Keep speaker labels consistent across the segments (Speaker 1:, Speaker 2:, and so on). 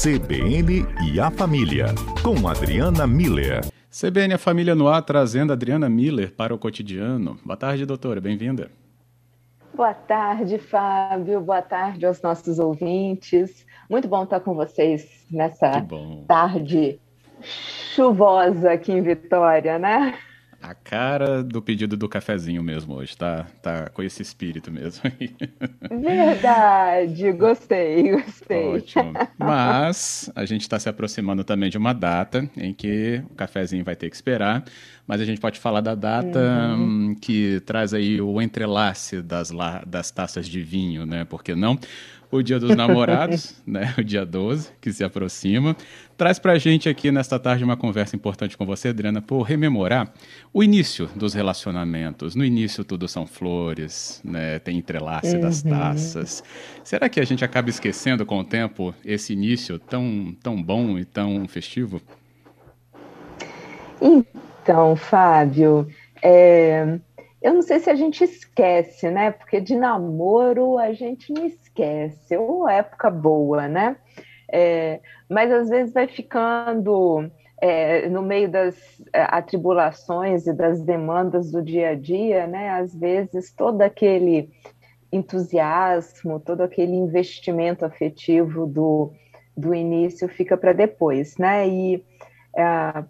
Speaker 1: CBN e a Família, com Adriana Miller.
Speaker 2: CBN a Família no ar, trazendo Adriana Miller para o cotidiano. Boa tarde, doutora, bem-vinda.
Speaker 3: Boa tarde, Fábio. Boa tarde aos nossos ouvintes. Muito bom estar com vocês nessa tarde chuvosa aqui em Vitória, né?
Speaker 2: A cara do pedido do cafezinho mesmo hoje, tá, tá com esse espírito mesmo.
Speaker 3: Verdade, gostei, gostei.
Speaker 2: Ótimo. Mas a gente está se aproximando também de uma data em que o cafezinho vai ter que esperar, mas a gente pode falar da data uhum. que traz aí o entrelace das, das taças de vinho, né? Porque não? O Dia dos Namorados, né, o dia 12, que se aproxima. Traz para a gente aqui nesta tarde uma conversa importante com você, Adriana, por rememorar o início dos relacionamentos. No início tudo são flores, né, tem entrelace uhum. das taças. Será que a gente acaba esquecendo com o tempo esse início tão, tão bom e tão festivo?
Speaker 3: Então, Fábio, é, eu não sei se a gente esquece, né? Porque de namoro a gente não esquece, ou época boa, né? É, mas às vezes vai ficando é, no meio das é, atribulações e das demandas do dia a dia, né? Às vezes todo aquele entusiasmo, todo aquele investimento afetivo do, do início fica para depois, né? E é,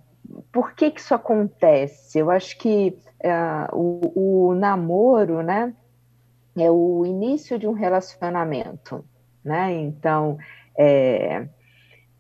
Speaker 3: por que, que isso acontece? Eu acho que é, o, o, namoro, né, é o início de um relacionamento, né? Então, é,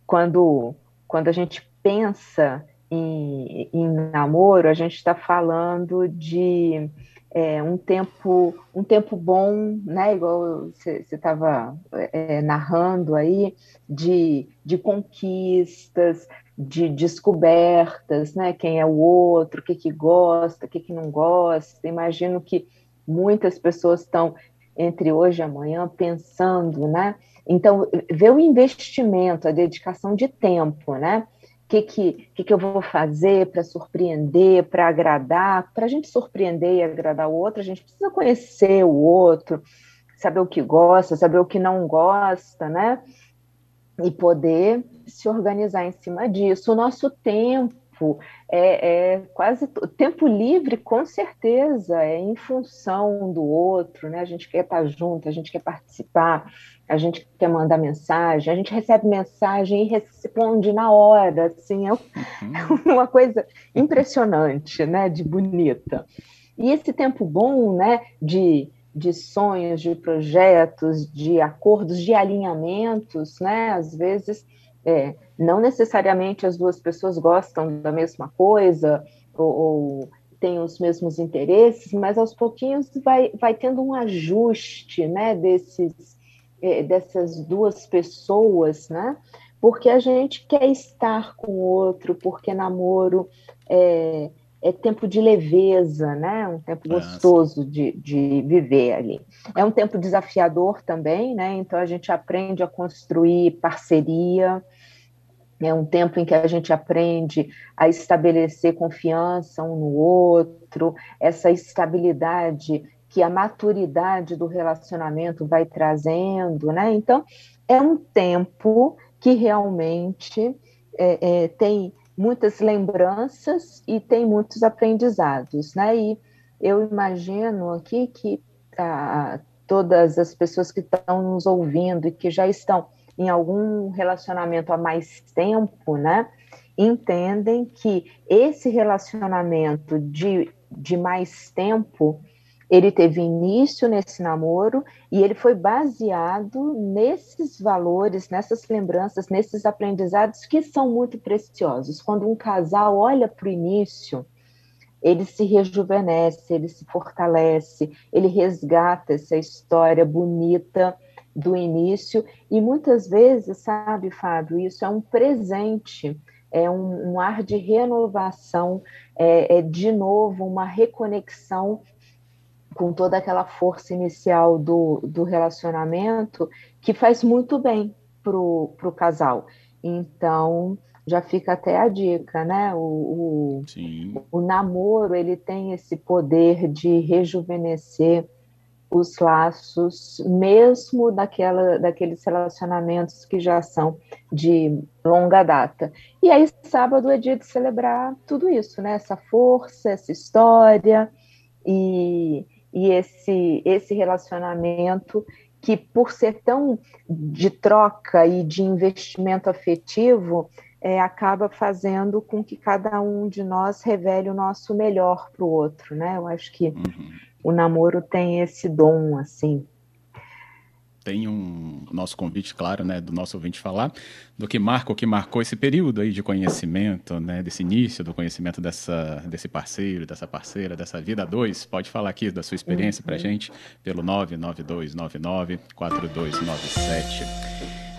Speaker 3: quando, quando a gente pensa em, em namoro, a gente está falando de é, um tempo um tempo bom, né? Igual você estava é, narrando aí, de, de conquistas, de descobertas, né? Quem é o outro, o que, que gosta, o que, que não gosta. Imagino que muitas pessoas estão entre hoje e amanhã pensando, né? Então, ver o investimento, a dedicação de tempo, né? Que, que, que, que eu vou fazer para surpreender, para agradar? Para a gente surpreender e agradar o outro, a gente precisa conhecer o outro, saber o que gosta, saber o que não gosta, né? e poder se organizar em cima disso. O nosso tempo é, é, quase tempo livre, com certeza, é em função do outro, né? A gente quer estar junto, a gente quer participar, a gente quer mandar mensagem, a gente recebe mensagem e responde na hora, assim, é uhum. uma coisa impressionante, né? De bonita. E esse tempo bom, né? De de sonhos, de projetos, de acordos, de alinhamentos, né? Às vezes, é, não necessariamente as duas pessoas gostam da mesma coisa ou, ou têm os mesmos interesses, mas aos pouquinhos vai, vai tendo um ajuste, né? Desses, é, dessas duas pessoas, né? Porque a gente quer estar com o outro, porque namoro é, é tempo de leveza, né? Um tempo gostoso de, de viver ali. É um tempo desafiador também, né? Então a gente aprende a construir parceria. É um tempo em que a gente aprende a estabelecer confiança um no outro, essa estabilidade que a maturidade do relacionamento vai trazendo, né? Então é um tempo que realmente é, é, tem muitas lembranças e tem muitos aprendizados, né? E eu imagino aqui que ah, todas as pessoas que estão nos ouvindo e que já estão em algum relacionamento há mais tempo, né? Entendem que esse relacionamento de, de mais tempo ele teve início nesse namoro e ele foi baseado nesses valores, nessas lembranças, nesses aprendizados que são muito preciosos. Quando um casal olha para o início, ele se rejuvenesce, ele se fortalece, ele resgata essa história bonita do início e muitas vezes, sabe, Fábio, isso é um presente, é um, um ar de renovação, é, é de novo uma reconexão com toda aquela força inicial do, do relacionamento que faz muito bem pro, pro casal. Então, já fica até a dica, né? O, o, o, namoro ele tem esse poder de rejuvenescer os laços, mesmo daquela, daqueles relacionamentos que já são de longa data. E aí, sábado é dia de celebrar tudo isso, né? Essa força, essa história e, e esse, esse relacionamento que, por ser tão de troca e de investimento afetivo, é, acaba fazendo com que cada um de nós revele o nosso melhor para o outro, né? Eu acho que uhum. o namoro tem esse dom, assim.
Speaker 2: Tem um nosso convite, claro, né, do nosso ouvinte falar do que marca, o que marcou esse período aí de conhecimento, né, desse início do conhecimento dessa, desse parceiro, dessa parceira, dessa vida a dois. Pode falar aqui da sua experiência uhum. para gente pelo 99299 4297.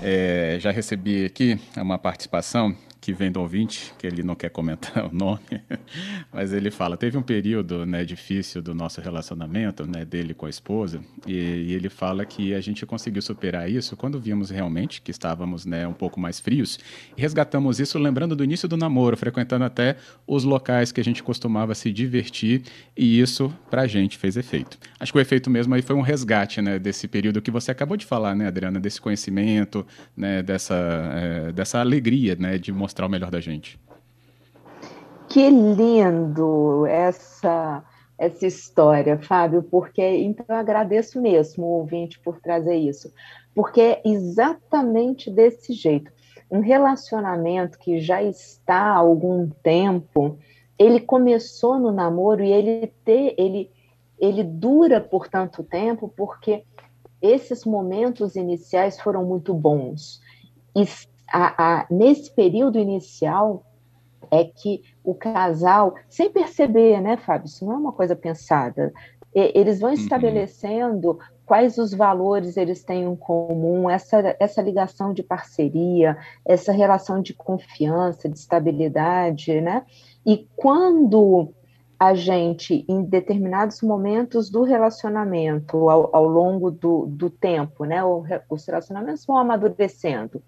Speaker 2: É, já recebi aqui uma participação que vem do ouvinte, que ele não quer comentar o nome, mas ele fala: teve um período né, difícil do nosso relacionamento, né, dele com a esposa, e, e, ele fala que a gente conseguiu superar isso quando vimos realmente que estávamos né, um pouco mais frios, e resgatamos isso lembrando do início do namoro, frequentando até os locais que a gente costumava se divertir, e isso para a gente fez efeito. Acho que o efeito mesmo aí foi um resgate né, desse período que você acabou de falar, né, Adriana, desse conhecimento, né, dessa, é, dessa alegria né, de mostrar mostrar o melhor da gente.
Speaker 3: Que lindo essa essa história, Fábio, porque então eu agradeço mesmo o ouvinte por trazer isso, porque é exatamente desse jeito. Um relacionamento que já está há algum tempo, ele começou no namoro e ele ter, ele ele dura por tanto tempo porque esses momentos iniciais foram muito bons. E a, a, nesse período inicial é que o casal, sem perceber, né, Fábio, isso não é uma coisa pensada, eles vão uhum. estabelecendo uhum. quais os valores eles têm em comum, essa, essa ligação de parceria, essa relação de confiança, de estabilidade, né? E quando a gente, em determinados momentos do relacionamento, ao, ao longo do, do tempo, né? Os relacionamentos vão amadurecendo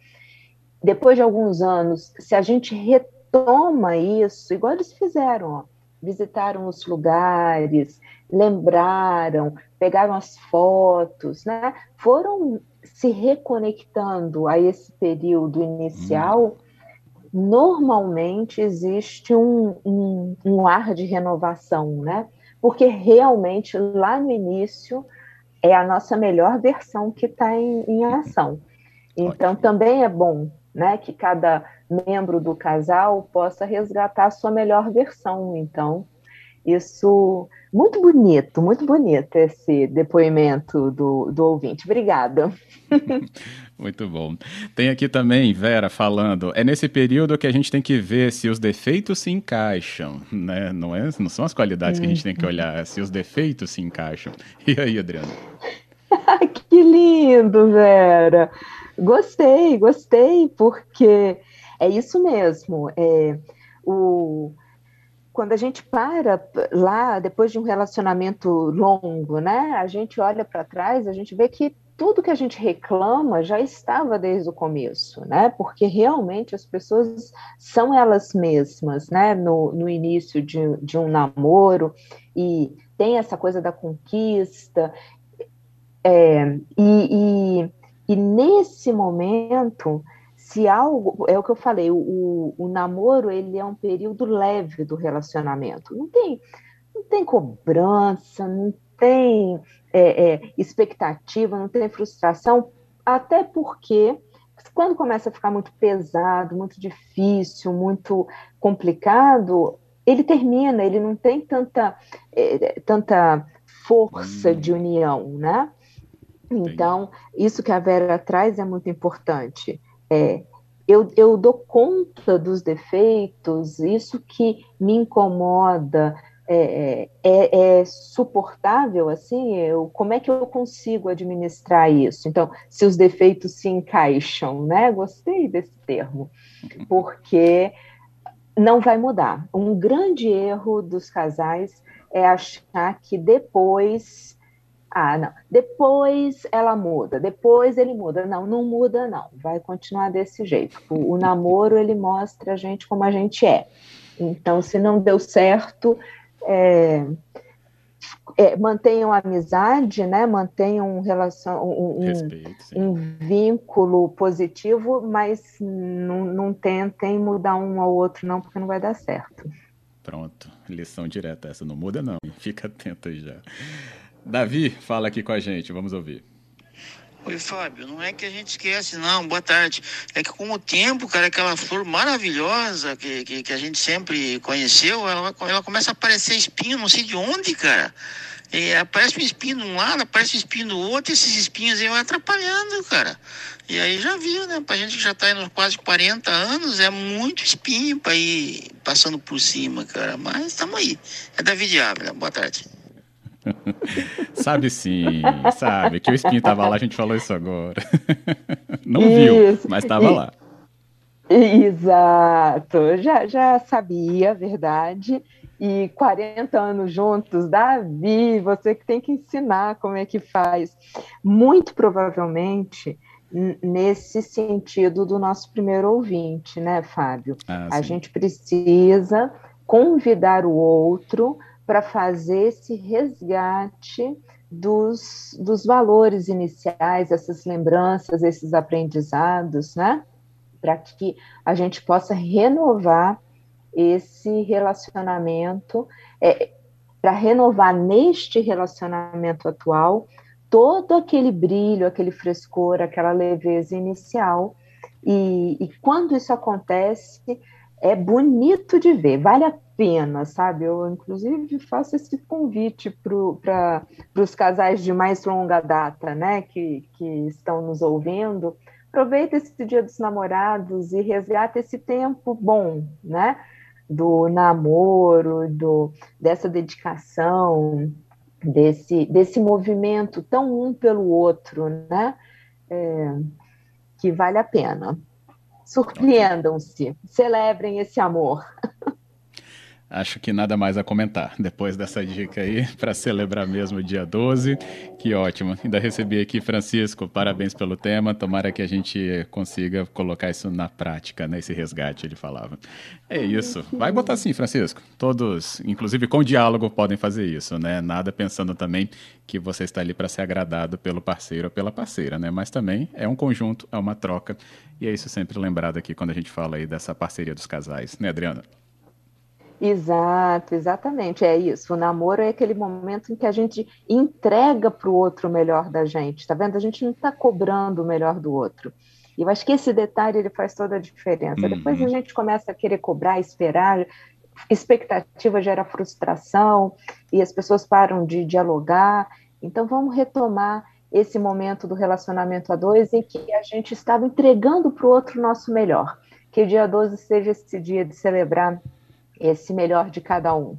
Speaker 3: depois de alguns anos, se a gente retoma isso, igual eles fizeram, ó, visitaram os lugares, lembraram, pegaram as fotos, né? Foram se reconectando a esse período inicial. Hum. Normalmente existe um, um, um ar de renovação, né? Porque realmente lá no início é a nossa melhor versão que está em, em ação. Então, também é bom né, que cada membro do casal possa resgatar a sua melhor versão. Então, isso muito bonito, muito bonito esse depoimento do, do ouvinte. Obrigada.
Speaker 2: Muito bom. Tem aqui também, Vera, falando, é nesse período que a gente tem que ver se os defeitos se encaixam, né? Não, é, não são as qualidades que a gente tem que olhar, é se os defeitos se encaixam. E aí, Adriana?
Speaker 3: que lindo, Vera! Gostei, gostei, porque é isso mesmo. É, o, quando a gente para lá, depois de um relacionamento longo, né, a gente olha para trás, a gente vê que tudo que a gente reclama já estava desde o começo, né? Porque realmente as pessoas são elas mesmas, né? No, no início de, de um namoro, e tem essa coisa da conquista, é, e, e e nesse momento, se algo, é o que eu falei, o, o, namoro ele é um período leve do relacionamento. Não tem, não tem cobrança, não tem é, é, expectativa, não tem frustração, até porque quando começa a ficar muito pesado, muito difícil, muito complicado, ele termina, ele não tem tanta, é, tanta força hum. de união, né? Então, isso que a Vera traz é muito importante. É, eu, eu dou conta dos defeitos, isso que me incomoda, é, é, é, suportável assim? Eu, como é que eu consigo administrar isso? Então, se os defeitos se encaixam, né? Gostei desse termo, porque não vai mudar. Um grande erro dos casais é achar que depois ah, não. Depois ela muda, depois ele muda. Não, não muda, não. Vai continuar desse jeito. O, o namoro ele mostra a gente como a gente é. Então, se não deu certo, é, é, mantenham a amizade, né? Mantenham um, relação, um, Respeito, um vínculo positivo, mas não, não tentem mudar um ao outro, não, porque não vai dar certo.
Speaker 2: Pronto, lição direta essa, não muda não, fica atento aí já. Davi, fala aqui com a gente, vamos ouvir.
Speaker 4: Oi, Fábio, não é que a gente esquece, não, boa tarde. É que com o tempo, cara, aquela flor maravilhosa que, que, que a gente sempre conheceu, ela, ela começa a aparecer espinho, não sei de onde, cara. E aparece um espinho de um lado, aparece um espinho do outro, e esses espinhos aí vão atrapalhando, cara. E aí já viu, né? Pra gente que já tá aí nos quase 40 anos, é muito espinho pra ir passando por cima, cara. Mas estamos aí. É David Ávila. Boa tarde.
Speaker 2: sabe sim, sabe. Que o espinho tava lá, a gente falou isso agora. Não viu, mas tava lá.
Speaker 3: Exato, já, já sabia, verdade. E 40 anos juntos, Davi, você que tem que ensinar como é que faz. Muito provavelmente nesse sentido do nosso primeiro ouvinte, né, Fábio? Ah, a gente precisa convidar o outro para fazer esse resgate dos, dos valores iniciais, essas lembranças, esses aprendizados, né? Para que a gente possa renovar esse relacionamento, é, para renovar neste relacionamento atual todo aquele brilho, aquele frescor, aquela leveza inicial. E, e quando isso acontece, é bonito de ver, vale a pena, sabe? Eu, inclusive, faço esse convite para os casais de mais longa data, né, que, que estão nos ouvindo. Aproveita esse dia dos namorados e resgata esse tempo bom, né? Do namoro, do, dessa dedicação, desse, desse movimento tão um pelo outro, né? É, que vale a pena. Surpreendam-se, celebrem esse amor.
Speaker 2: Acho que nada mais a comentar depois dessa dica aí, para celebrar mesmo o dia 12. Que ótimo. Ainda recebi aqui, Francisco, parabéns pelo tema. Tomara que a gente consiga colocar isso na prática, né? Esse resgate, ele falava. É isso. Vai botar sim, Francisco. Todos, inclusive com diálogo, podem fazer isso, né? Nada pensando também que você está ali para ser agradado pelo parceiro ou pela parceira, né? Mas também é um conjunto, é uma troca. E é isso sempre lembrado aqui quando a gente fala aí dessa parceria dos casais, né, Adriana?
Speaker 3: Exato, exatamente, é isso. O namoro é aquele momento em que a gente entrega para o outro o melhor da gente, tá vendo? A gente não está cobrando o melhor do outro. E eu acho que esse detalhe ele faz toda a diferença. Uhum. Depois a gente começa a querer cobrar, esperar, expectativa gera frustração e as pessoas param de dialogar. Então vamos retomar esse momento do relacionamento a dois em que a gente estava entregando para o outro o nosso melhor. Que o dia 12 seja esse dia de celebrar esse melhor de cada um.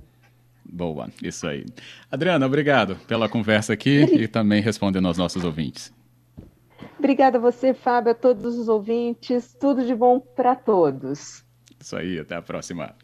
Speaker 2: Boa, isso aí. Adriana, obrigado pela conversa aqui e também respondendo aos nossos ouvintes.
Speaker 3: Obrigada a você, Fábio, a todos os ouvintes. Tudo de bom para todos.
Speaker 2: Isso aí, até a próxima.